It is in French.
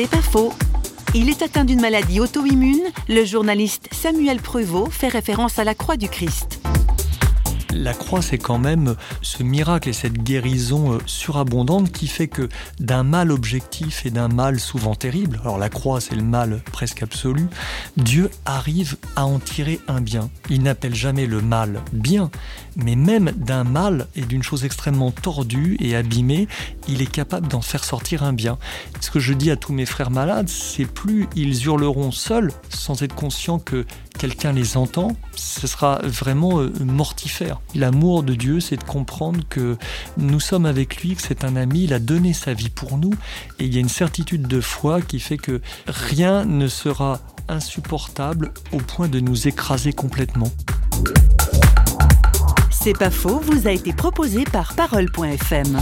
C'est pas faux. Il est atteint d'une maladie auto-immune. Le journaliste Samuel Prevot fait référence à la croix du Christ. La croix, c'est quand même ce miracle et cette guérison euh, surabondante qui fait que d'un mal objectif et d'un mal souvent terrible, alors la croix, c'est le mal presque absolu, Dieu arrive à en tirer un bien. Il n'appelle jamais le mal bien, mais même d'un mal et d'une chose extrêmement tordue et abîmée, il est capable d'en faire sortir un bien. Ce que je dis à tous mes frères malades, c'est plus ils hurleront seuls sans être conscients que quelqu'un les entend, ce sera vraiment euh, mortifère. L'amour de Dieu, c'est de comprendre que nous sommes avec lui, que c'est un ami, il a donné sa vie pour nous, et il y a une certitude de foi qui fait que rien ne sera insupportable au point de nous écraser complètement. C'est pas faux, vous a été proposé par parole.fm.